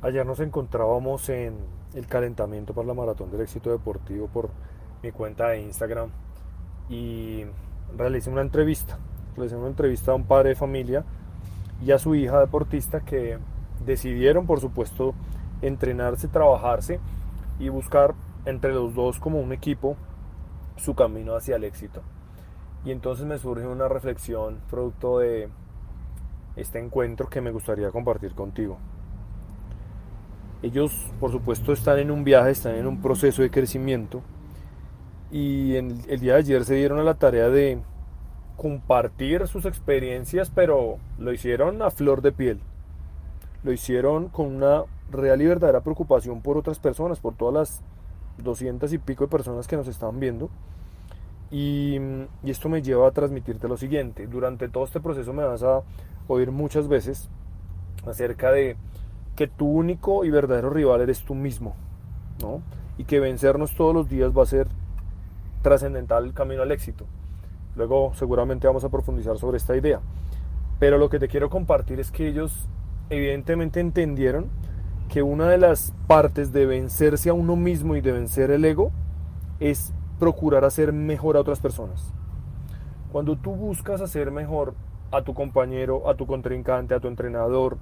Ayer nos encontrábamos en el calentamiento para la maratón del éxito deportivo por mi cuenta de Instagram y realicé una entrevista. Realicé una entrevista a un padre de familia y a su hija deportista que decidieron, por supuesto, entrenarse, trabajarse y buscar entre los dos como un equipo su camino hacia el éxito. Y entonces me surge una reflexión producto de este encuentro que me gustaría compartir contigo. Ellos, por supuesto, están en un viaje, están en un proceso de crecimiento y el día de ayer se dieron a la tarea de compartir sus experiencias, pero lo hicieron a flor de piel. Lo hicieron con una real y verdadera preocupación por otras personas, por todas las doscientas y pico de personas que nos están viendo. Y, y, esto me lleva a transmitirte lo siguiente. Durante todo este proceso me vas a oír muchas veces acerca de que tu único y verdadero rival eres tú mismo, ¿no? Y que vencernos todos los días va a ser trascendental el camino al éxito. Luego seguramente vamos a profundizar sobre esta idea. Pero lo que te quiero compartir es que ellos evidentemente entendieron que una de las partes de vencerse a uno mismo y de vencer el ego es procurar hacer mejor a otras personas. Cuando tú buscas hacer mejor a tu compañero, a tu contrincante, a tu entrenador,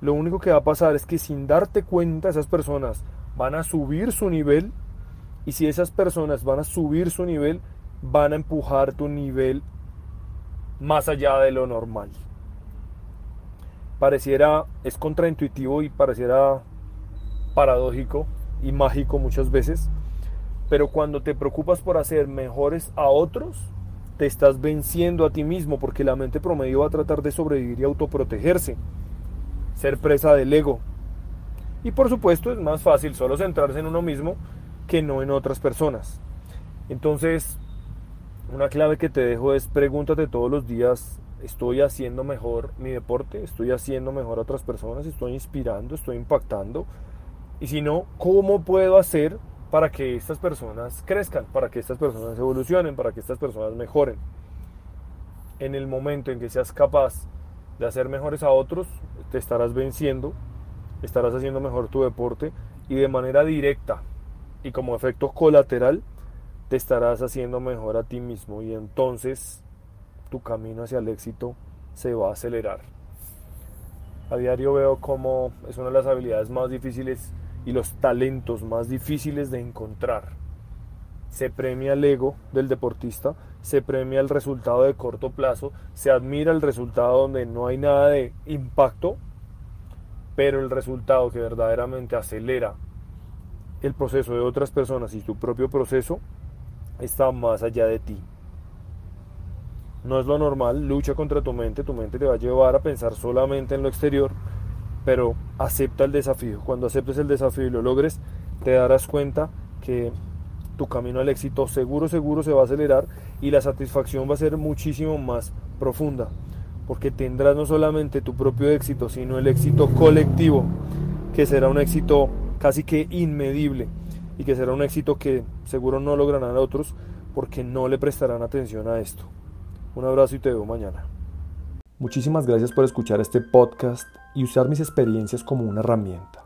lo único que va a pasar es que sin darte cuenta esas personas van a subir su nivel y si esas personas van a subir su nivel, van a empujar tu nivel más allá de lo normal. Pareciera, es contraintuitivo y pareciera paradójico y mágico muchas veces, pero cuando te preocupas por hacer mejores a otros, te estás venciendo a ti mismo porque la mente promedio va a tratar de sobrevivir y autoprotegerse ser presa del ego. Y por supuesto es más fácil solo centrarse en uno mismo que no en otras personas. Entonces, una clave que te dejo es pregúntate todos los días, ¿estoy haciendo mejor mi deporte? ¿Estoy haciendo mejor a otras personas? ¿Estoy inspirando? ¿Estoy impactando? Y si no, ¿cómo puedo hacer para que estas personas crezcan, para que estas personas evolucionen, para que estas personas mejoren? En el momento en que seas capaz de hacer mejores a otros, te estarás venciendo, estarás haciendo mejor tu deporte y de manera directa y como efecto colateral te estarás haciendo mejor a ti mismo y entonces tu camino hacia el éxito se va a acelerar. A diario veo como es una de las habilidades más difíciles y los talentos más difíciles de encontrar. Se premia el ego del deportista, se premia el resultado de corto plazo, se admira el resultado donde no hay nada de impacto, pero el resultado que verdaderamente acelera el proceso de otras personas y tu propio proceso está más allá de ti. No es lo normal, lucha contra tu mente, tu mente te va a llevar a pensar solamente en lo exterior, pero acepta el desafío. Cuando aceptes el desafío y lo logres, te darás cuenta que tu camino al éxito seguro, seguro se va a acelerar y la satisfacción va a ser muchísimo más profunda, porque tendrás no solamente tu propio éxito, sino el éxito colectivo, que será un éxito casi que inmedible y que será un éxito que seguro no lograrán otros porque no le prestarán atención a esto. Un abrazo y te veo mañana. Muchísimas gracias por escuchar este podcast y usar mis experiencias como una herramienta.